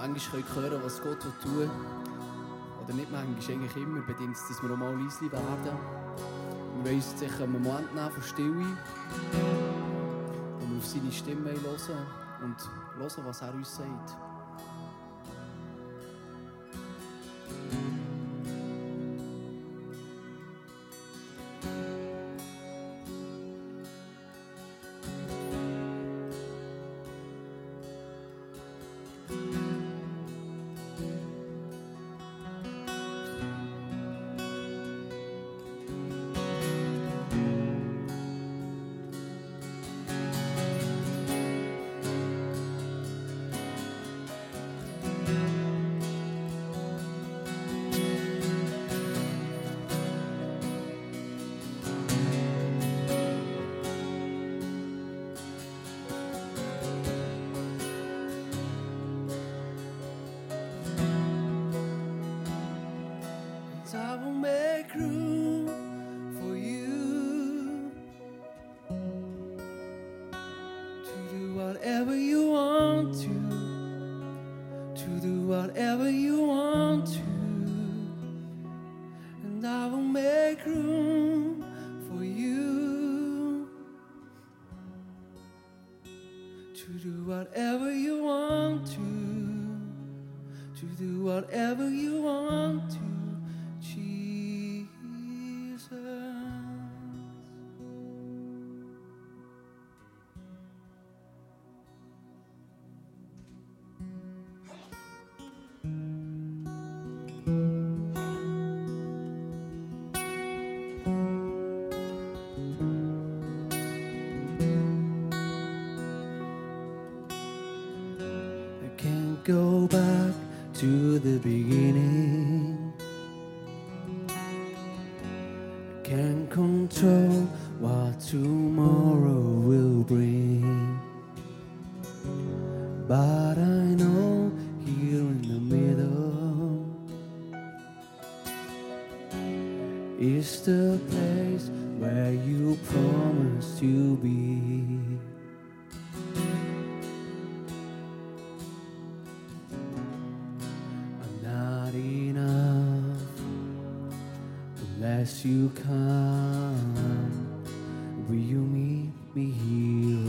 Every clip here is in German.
manchmal hören können, was Gott will Oder nicht manchmal, eigentlich immer bedingt es, dass wir auch mal leise werden. Wir wollen uns sicher einen Moment nehmen von Stille, wo wir auf seine Stimme hören und hören, was er uns sagt. as you come, will you meet me here?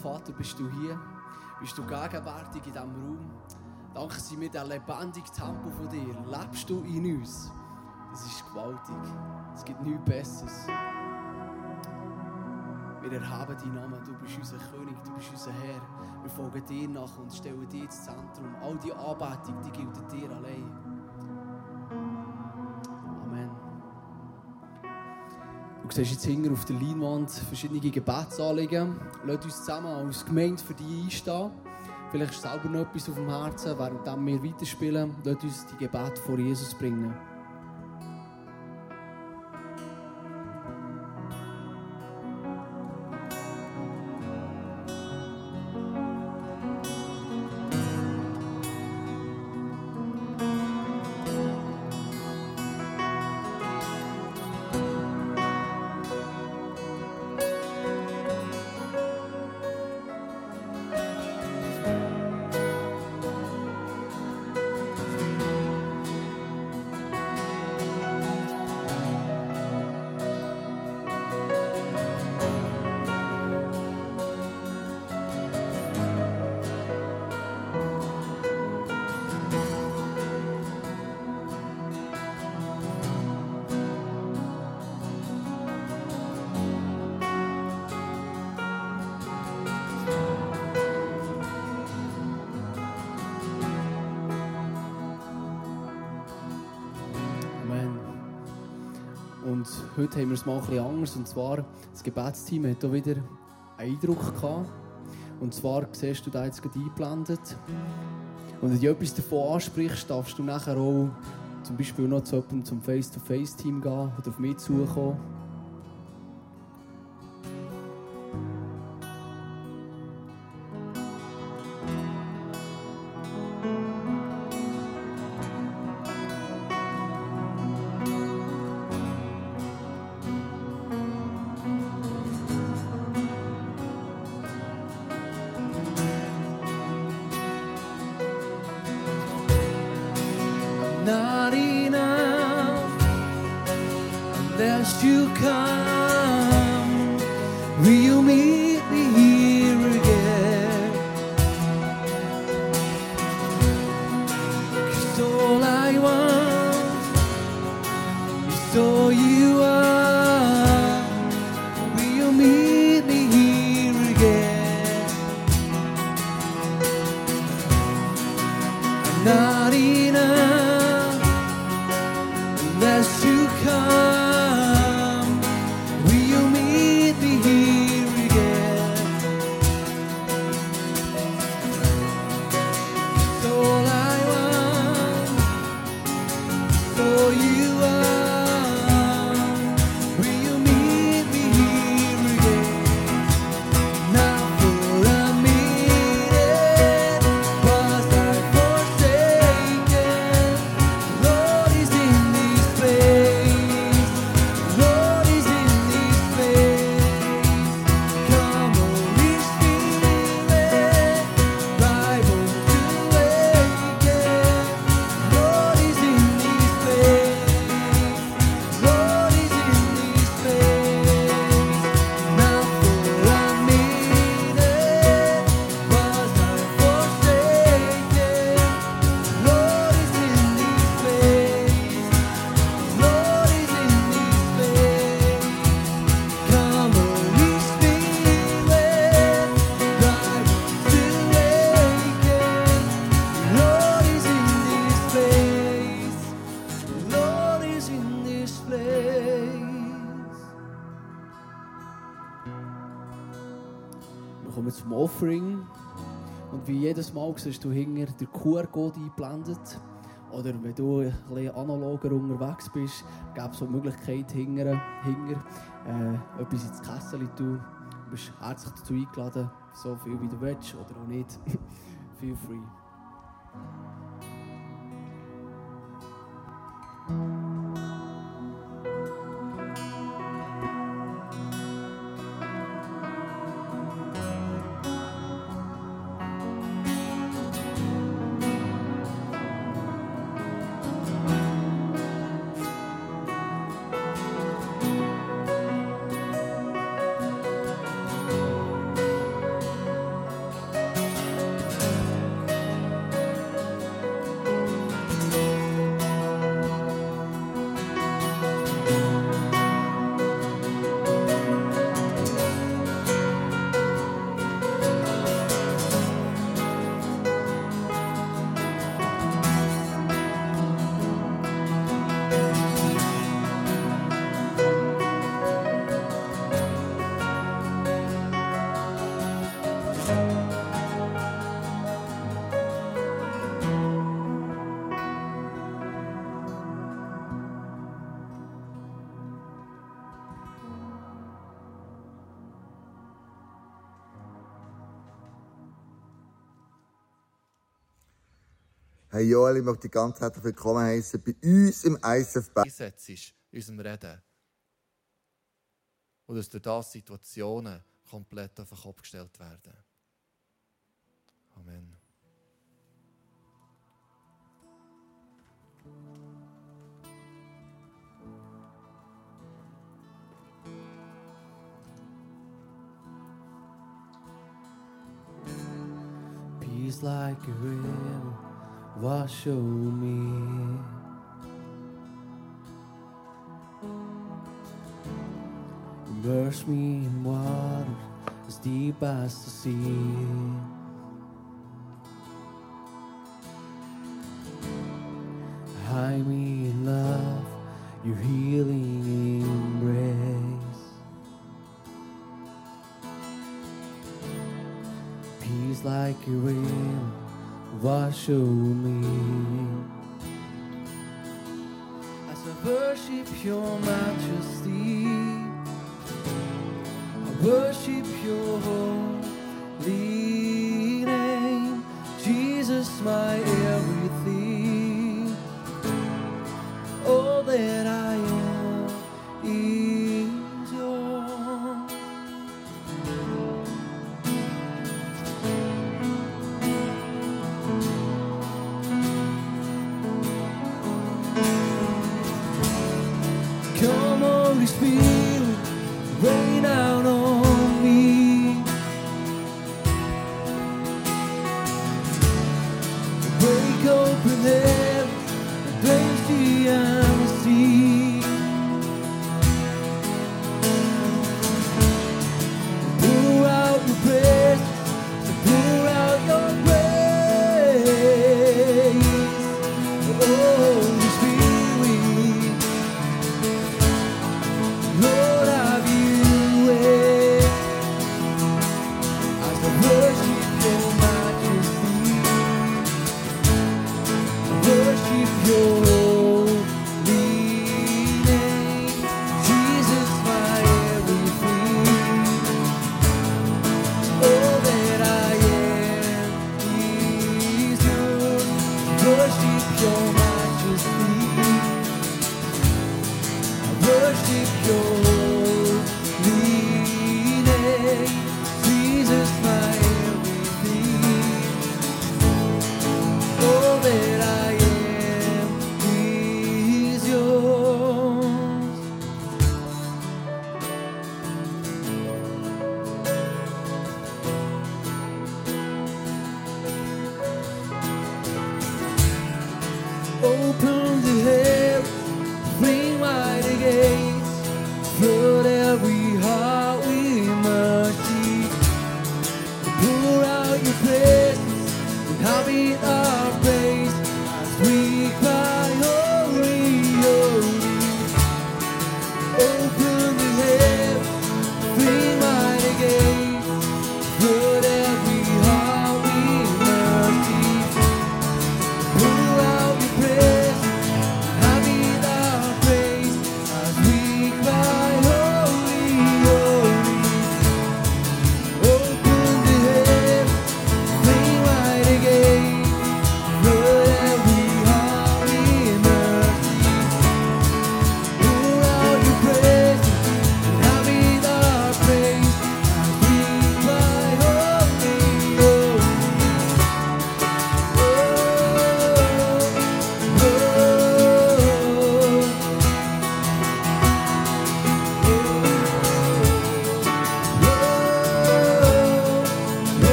Vater, bist du hier. Bist du gegenwärtig in diesem Raum. Danke sind wir der lebendige Tempo von dir. Lebst du in uns. Das ist gewaltig. Es gibt nichts Besseres. Wir erheben deinen Namen. Du bist unser König, du bist unser Herr. Wir folgen dir nach und stellen dir ins Zentrum. All die Anbetung, die gilt dir allein. Du siehst jetzt hinten auf der Leinwand verschiedene Gebetsanliegen. Lasst uns zusammen als Gemeinde für die einstehen. Vielleicht ist selber noch etwas auf dem Herzen, während wir weiterspielen. Lasst uns die Gebete vor Jesus bringen. Heute haben wir es mal ein anders. Und zwar, das Gebetsteam hat hier wieder einen Eindruck gehabt. Und zwar siehst du da jetzt gerade eingeblendet. Und wenn du etwas davon ansprichst, darfst du nachher auch zum Beispiel noch zum Face-to-Face-Team gehen oder auf mich zukommen. Jedes Mal siehst du hinter der QR-Code eingeblendet. Oder wenn du ein bisschen analoger unterwegs bist, gäbe es auch die Möglichkeit, hinter, hinter äh, etwas ins Kessel zu tun. Du bist herzlich dazu eingeladen, so viel wie du willst oder auch nicht. Feel free. Hey Joel, ich möchte dich ganz herzlich willkommen heißen bei uns im ISF Bern. einsetzt in unserem Reden. Und dass durch das Situationen komplett auf den Kopf gestellt werden. Amen. Peace like a river, wash over me. Immerse me in water as deep as the sea. Hide me in love, your healing embrace. Peace like a river, wash me. As I worship your majesty, Holy Spirit, rain out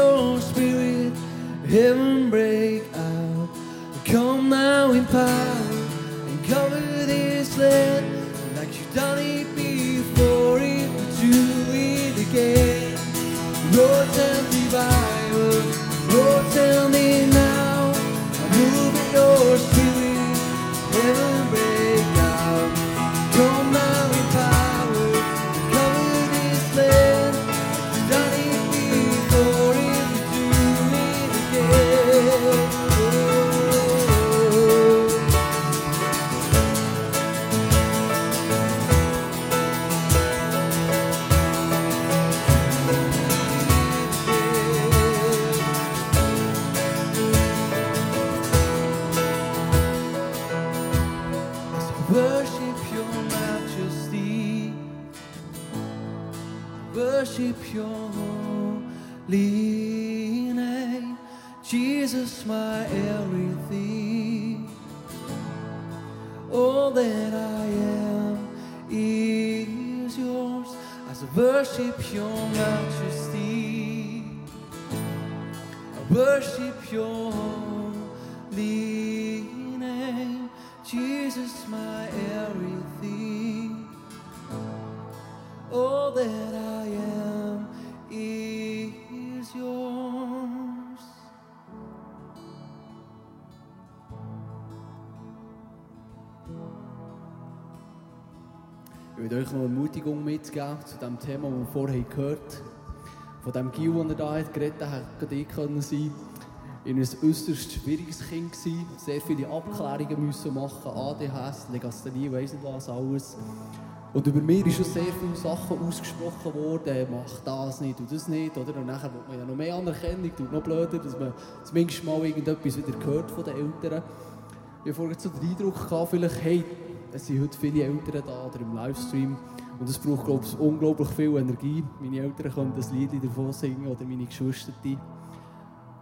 your spirit, heaven breath. Worship your majesty, worship your holy name, Jesus, my everything. All that I am is yours. As I worship your majesty, I worship your Will euch noch eine Ermutigung mitgeben zu dem Thema, das wir vorher gehört haben. Von dem Gil, den er da hat geredet hat, hätte ich können sein in ein äußerst schwieriges Kind sehr viele Abklärungen müssen machen, ADHS, Legasthenie, weiss nicht was alles. Und über mir ist schon sehr viele Sachen ausgesprochen worden, mach das nicht und das nicht, oder? Und nachher will man ja noch mehr Anerkennung, tut noch blöder, dass man zumindest mal irgendetwas wieder gehört von den Eltern. Ich habe vorhin so den Eindruck gehabt, vielleicht, hey, es sind heute viele Eltern da oder im Livestream und es braucht, glaube ich, unglaublich viel Energie. Meine Eltern können das Lied davon singen oder meine Geschwister.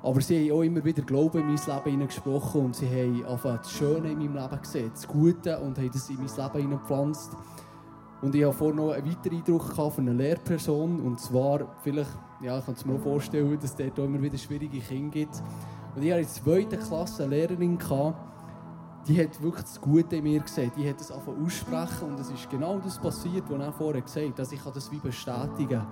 Aber sie haben auch immer wieder Glauben in mein Leben hineingesprochen und sie haben einfach das Schöne in meinem Leben gesehen, das Gute und haben das in mein Leben hineingepflanzt. Und ich habe vorhin noch einen weiteren Eindruck von einer Lehrperson und zwar, vielleicht, ja, ich kann es mir auch vorstellen, dass es dort auch immer wieder schwierige Kinder gibt. Und ich hatte in der zweiten Klasse eine Lehrerin, gehabt, die hat wirklich das Gute in mir gesehen. Die hat es angefangen aussprechen und es ist genau das passiert, was er vorher gesagt hat. Also ich kann das wie bestätigen.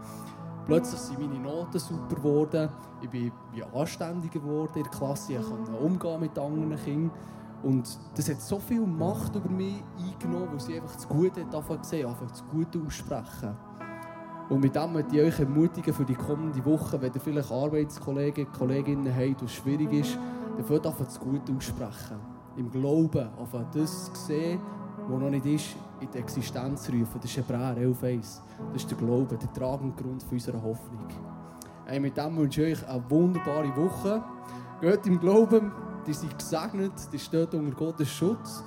Plötzlich sind meine Noten super geworden. Ich bin wie anständiger geworden in der Klasse. Ich konnte umgehen mit anderen Kindern. Und das hat so viel Macht über mich eingenommen, weil sie einfach das Gute hat angefangen zu sehen, einfach das Gute aussprechen. Und mit dem möchte ich euch ermutigen für die kommende Woche, wenn ihr vielleicht Arbeitskollegen, Kolleginnen habt, was schwierig ist, dann einfach das Gute aussprechen. Im Glauben, auf das sehen, was noch nicht ist, in die Existenz rufen. Das ist Hebräer 11.1. Das ist der Glaube, der tragende Grund für unsere Hoffnung. Hey, mit dem wünsche ich euch eine wunderbare Woche. Geht im Glauben, ihr seid gesegnet, ihr steht unter Gottes Schutz.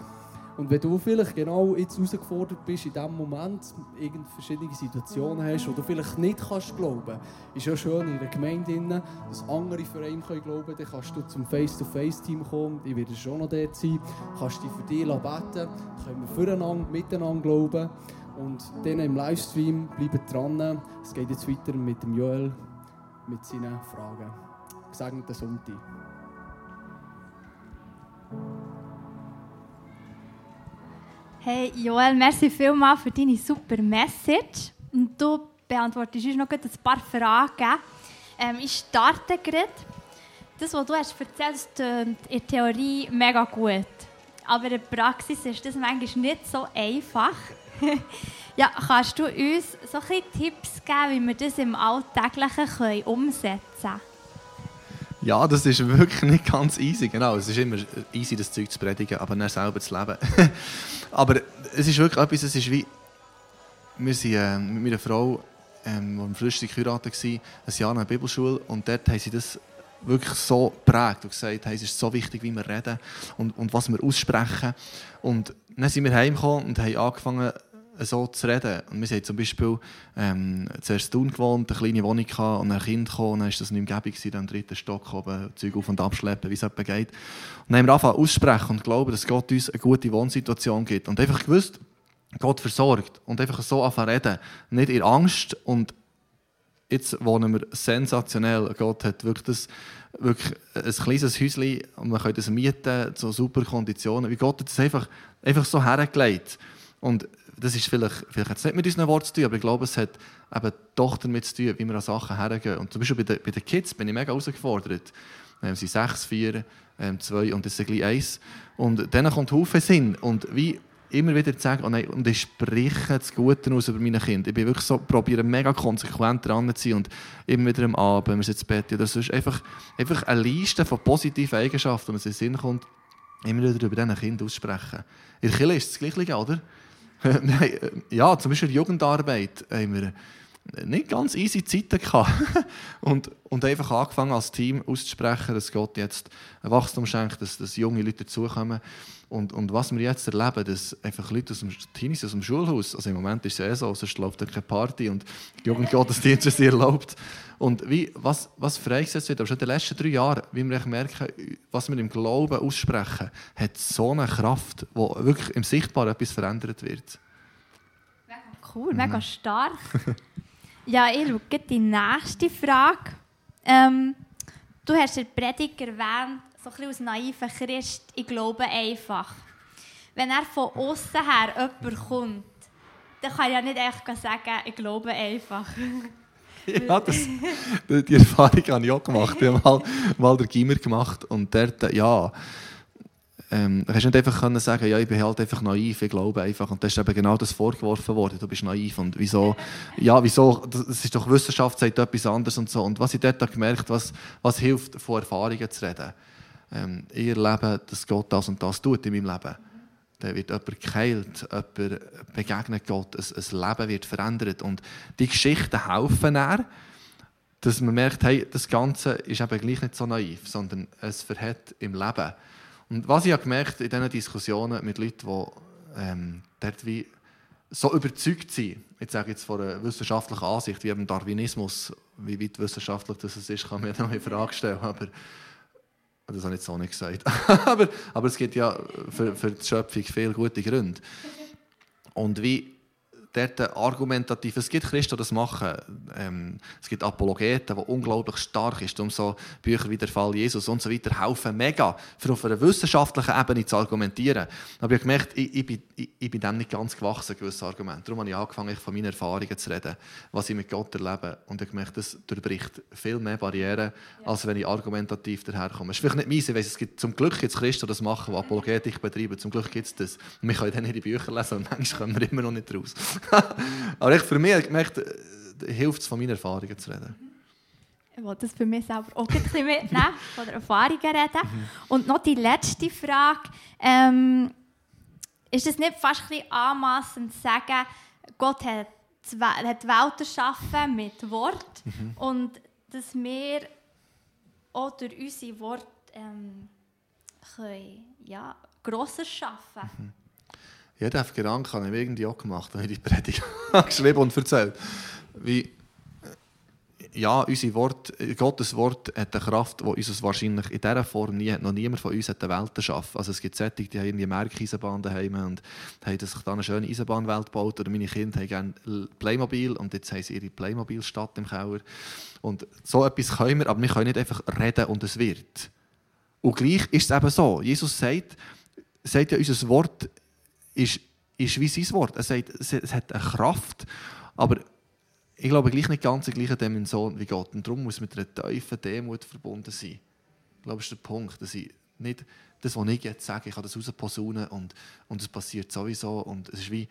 Und wenn du vielleicht genau jetzt herausgefordert bist, in diesem Moment irgend verschiedene Situationen hast, wo du vielleicht nicht kannst glauben, ist ja schön in der Gemeinde, dass andere für einen können glauben dann kannst du zum Face-to-Face-Team kommen, ich werde schon noch dort sein, kannst dich für dich beten, können wir füreinander, miteinander glauben. Und dann im Livestream bleiben dran. Es geht jetzt weiter mit dem Joel, mit seinen Fragen. Gesegneten Sonntag. Hey Joel, merci vielmals für deine super Message. Und du beantwortest uns noch ein paar Fragen. Ähm, ich starte gerade. Das, was du hast erzählt hast, klingt in der Theorie mega gut. Aber in der Praxis ist das manchmal nicht so einfach. ja, kannst du uns so ein Tipps geben, wie wir das im Alltäglichen können umsetzen können? Ja, das ist wirklich nicht ganz easy. Genau, es ist immer easy, das Zeug zu predigen, aber nicht selber zu leben. aber es ist wirklich etwas, es ist wie... Wir sind äh, mit meiner Frau, die im Flüssig geheiratet war, ein Jahr in der Bibelschule und dort haben sie das wirklich so geprägt und gesagt, hey, es ist so wichtig, wie wir reden und, und was wir aussprechen. Und dann sind wir heimgekommen und haben angefangen, so zu reden. Und wir haben zum Beispiel ähm, zuerst in gewohnt, eine kleine Wohnung gehabt, und ein Kind kam, und dann war das nicht Umgebung, dann im dritten Stock oben, Zeug auf und abschleppen, wie es etwa geht. Und dann haben wir angefangen aussprechen und glauben, dass Gott uns eine gute Wohnsituation gibt. Und einfach gewusst, Gott versorgt. Und einfach so anfangen reden. Nicht in Angst und jetzt wohnen wir sensationell. Gott hat wirklich, das, wirklich ein kleines Häuschen und man kann das mieten zu super Konditionen. Wie Gott hat es einfach, einfach so hergelegt. Und das ist vielleicht, vielleicht jetzt nicht mit unseren Worten zu tun, aber ich glaube, es hat eben doch damit zu tun, wie wir an Sachen hergehen. Und zum Beispiel bei den, bei den Kids bin ich mega herausgefordert. Ähm, sie sind sechs, vier, ähm, zwei und das ist gleich eins. Und dann kommt Haufen Sinn. Und wie immer wieder zu sagen, oh nein, und ich spreche das Gute aus über meine Kinder. Ich bin wirklich so, probiere mega konsequent dran zu sein und immer wieder am Abend, wir ins Bett oder sonst einfach, einfach eine Liste von positiven Eigenschaften, wenn es in den Sinn kommt, immer wieder über diese Kinder aussprechen. In der Kirche ist das Gleiche, oder? äh, ja, zum Beispiel Jugendarbeit haben wir nicht ganz easy Zeiten gehabt. und, und einfach angefangen als Team auszusprechen, dass Gott jetzt ein Wachstum schenkt, dass, dass junge Leute dazukommen. Und, und was wir jetzt erleben, dass einfach Leute aus dem Teenies aus dem Schulhaus, also im Moment ist es eh so, sonst läuft da keine Party und die Jugendgottesdienst ist erlaubt. Und wie, was, was freigesetzt wird, aber schon in den letzten drei Jahren, wie wir merken, was wir im Glauben aussprechen, hat so eine Kraft, wo wirklich im Sichtbaren etwas verändert wird. Mega cool, mega stark. ja, ich schaue die nächste Frage. Ähm, du hast in der Predigt erwähnt, so ein als naiver Christ, ich glaube einfach. Wenn er von außen her jemand kommt, dann kann ich ja nicht einfach sagen, ich glaube einfach. ja, das, die Erfahrung habe ich auch gemacht. Ich habe mal, mal den Gimmer gemacht und dort, ja, ähm, kannst nicht einfach können sagen, ja, ich bin halt einfach naiv, ich glaube einfach. Und das ist eben genau das vorgeworfen worden, du bist naiv. Und wieso, ja, wieso, das ist doch Wissenschaft, sagt etwas anderes und so. Und was ich dort gemerkt was, was hilft, von Erfahrungen zu reden. Ähm, ich erlebe, dass Gott das und das tut in meinem Leben. Dann wird jemand geheilt, jemand begegnet Gott, ein, ein Leben wird verändert. Und die Geschichten helfen er, dass man merkt, hey, das Ganze ist eben gleich nicht so naiv, sondern es verhält im Leben. Und was ich gemerkt in diesen Diskussionen mit Leuten, die ähm, dort wie so überzeugt sind, ich sage jetzt von einer wissenschaftlichen Ansicht, wie im Darwinismus, wie weit wissenschaftlich das ist, kann man ja noch in Frage stellen. Aber das habe ich jetzt auch nicht gesagt. aber, aber es gibt ja für, für die Schöpfung viele gute Gründe. Und wie dort argumentativ, es gibt Christen, die das machen. Ähm, es gibt Apologeten, die unglaublich stark sind, um so Bücher wie der Fall Jesus und so weiter helfen mega, für auf einer wissenschaftlichen Ebene zu argumentieren. Aber ich habe gemerkt, ich, ich, bin, ich, ich bin dem nicht ganz gewachsen, gewisse Argumente. Darum habe ich angefangen, von meinen Erfahrungen zu reden, was ich mit Gott erlebe. Und ich habe gemerkt, das durchbricht viel mehr Barrieren, ja. als wenn ich argumentativ daherkomme. Es ist vielleicht nicht meins, ich weiss, es gibt zum Glück jetzt Christen, die das machen, die Apologetik betreiben. Zum Glück gibt es das. Und wir können dann ihre Bücher lesen und manchmal kommen wir immer noch nicht raus. Aber ich, für mich gemerkt, äh, hilft es, von meinen Erfahrungen zu reden. Ich wollte das für mich selber auch ein bisschen mitnehmen, von der Erfahrungen reden. Mhm. Und noch die letzte Frage. Ähm, ist es nicht fast ein bisschen anmassend zu sagen, Gott hat die Welt erschaffen mit Wort mhm. und dass wir auch durch unsere Worte ähm, können, ja, Grosses schaffen mhm. Ja, den Gedanken habe ich irgendwie auch gemacht, wenn ich die Predigt geschrieben und erzählt. Wie, ja, unsere Wort, Gottes Wort hat eine Kraft, die uns wahrscheinlich in dieser Form nie, noch niemand von uns hat die Welt erschaffen Also es gibt Sättige, die haben irgendwie Merk-Eisenbahn daheim und haben sich da eine schöne Eisenbahnwelt gebaut. Oder meine Kinder haben gerne Playmobil und jetzt haben sie ihre Playmobil-Stadt im Keller. Und so etwas können wir, aber wir können nicht einfach reden und es wird. Und gleich ist es eben so. Jesus sagt, sagt ja, unser Wort ist, ist wie sein Wort. Er sagt, es hat eine Kraft, aber ich glaube gleich nicht ganz in der gleichen Dimension wie Gott. Und darum muss mit einer tiefen Demut verbunden sein. Ich glaube, das ist der Punkt, dass ich nicht das, was ich jetzt sage, ich kann das rausposaunen und, und es passiert sowieso. Und es ist wie,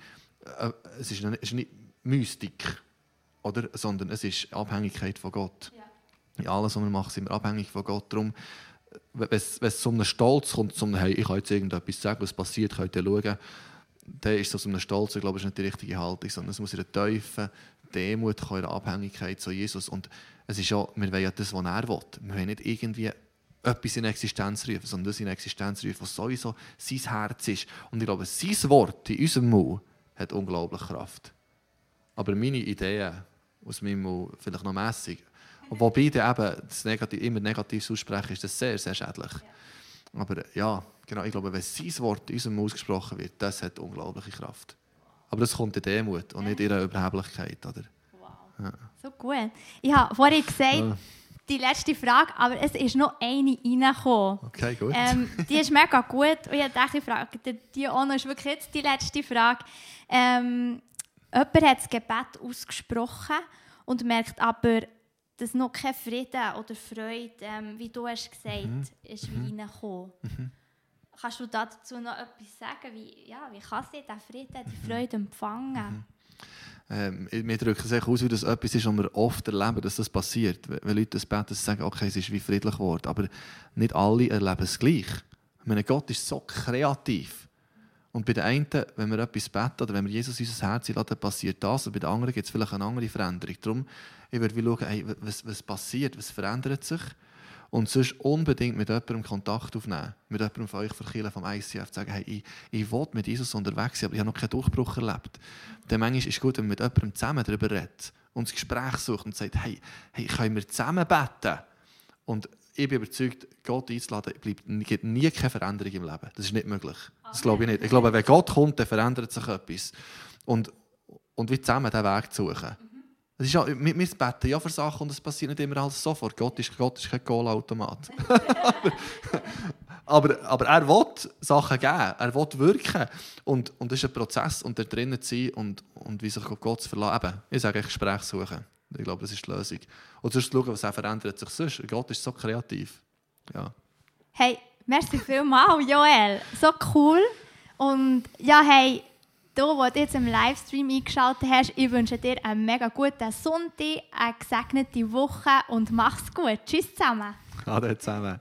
äh, es, ist nicht, es ist nicht Mystik, oder? sondern es ist Abhängigkeit von Gott. Ja. In alles, was wir machen, sind wir abhängig von Gott. Darum, wenn es, wenn es zu einem Stolz kommt, zu einem, hey, ich kann jetzt irgendetwas sagen, was passiert, könnt ihr schauen, dann ist das so ein Stolz, glaube ich, nicht die richtige Haltung, sondern es muss in einer tiefen Demut kommen, in der Abhängigkeit zu Jesus. Und es ist ja, wir wollen ja das, was er will. Wir wollen nicht irgendwie etwas in Existenz rufen, sondern das in Existenz rufen, was sowieso sein Herz ist. Und ich glaube, sein Wort in unserem Mund hat unglaublich Kraft. Aber meine Ideen aus meinem Mund vielleicht noch mässig. Wobei dann eben das Negativ, immer Negatives aussprechen, ist das sehr, sehr schädlich. Aber ja, genau, ich glaube, wenn sein Wort in unserem ausgesprochen wird, das hat unglaubliche Kraft. Aber das kommt in Demut und nicht in ihrer Überheblichkeit. Oder? Wow. So gut. Ich habe vorhin gesagt, die letzte Frage, aber es ist noch eine reingekommen. Okay, gut. Ähm, die ist mega gut. Und ich dachte, ich frage die auch noch, ist wirklich jetzt die letzte Frage. Ähm, jemand hat das Gebet ausgesprochen und merkt aber, dass noch kein Frieden oder Freude, ähm, wie du hast gesagt, Mhm. ist wie reingekommen. Kannst du dazu noch etwas sagen? Wie, ja, wie kann sie diesen Frieden, die Mhm. Freude empfangen? Ähm, wir drücken es aus, wie das etwas ist, was wir oft erleben, dass das passiert. Wenn Leute das beten, sagen, okay, es ist wie friedlich geworden. Aber nicht alle erleben es gleich. Ich meine, Gott ist so kreativ. Und bei den einen, wenn wir etwas beten oder wenn wir Jesus in unser Herz laden, dann passiert das. Und bei den anderen gibt es vielleicht eine andere Veränderung. Darum, ich würde schauen, hey, was, was passiert, was verändert sich. Und sonst unbedingt mit jemandem Kontakt aufnehmen. Mit jemandem von euch, von Kirche, vom ICF, sagen, hey, ich, ich will mit Jesus unterwegs sein, aber ich habe noch keinen Durchbruch erlebt. Dann manchmal ist es gut, wenn man mit jemandem zusammen darüber redet und das Gespräch sucht und sagt, hey, hey können wir zusammen beten? Und ich bin überzeugt, Gott einzuladen, bleibt, gibt nie keine Veränderung im Leben. Das ist nicht möglich. Das glaube ich nicht. Ich glaube, wenn Gott kommt, dann verändert sich etwas. Und, und wir zusammen diesen Weg zu suchen. Es ist ja, wir, wir beten ja für Sachen und es passiert nicht immer alles sofort. Gott ist, Gott ist kein Goalautomat. aber, aber er will Sachen geben, er will wirken. Und, und das ist ein Prozess und da drinnen zu sein und, und wie sich auf Gott zu verlassen. Ich sage, Gespräch suchen. Ich glaube, das ist die Lösung. Und sonst schauen, was er verändert sich sonst. Gott ist so kreativ. Ja. Hey, merci vielmals, Joel. So cool. Und ja, hey, du, wo du jetzt im Livestream eingeschaltet hast, ich wünsche dir einen mega guten Sonntag, eine gesegnete Woche und mach's gut. Tschüss zusammen. Ade zusammen.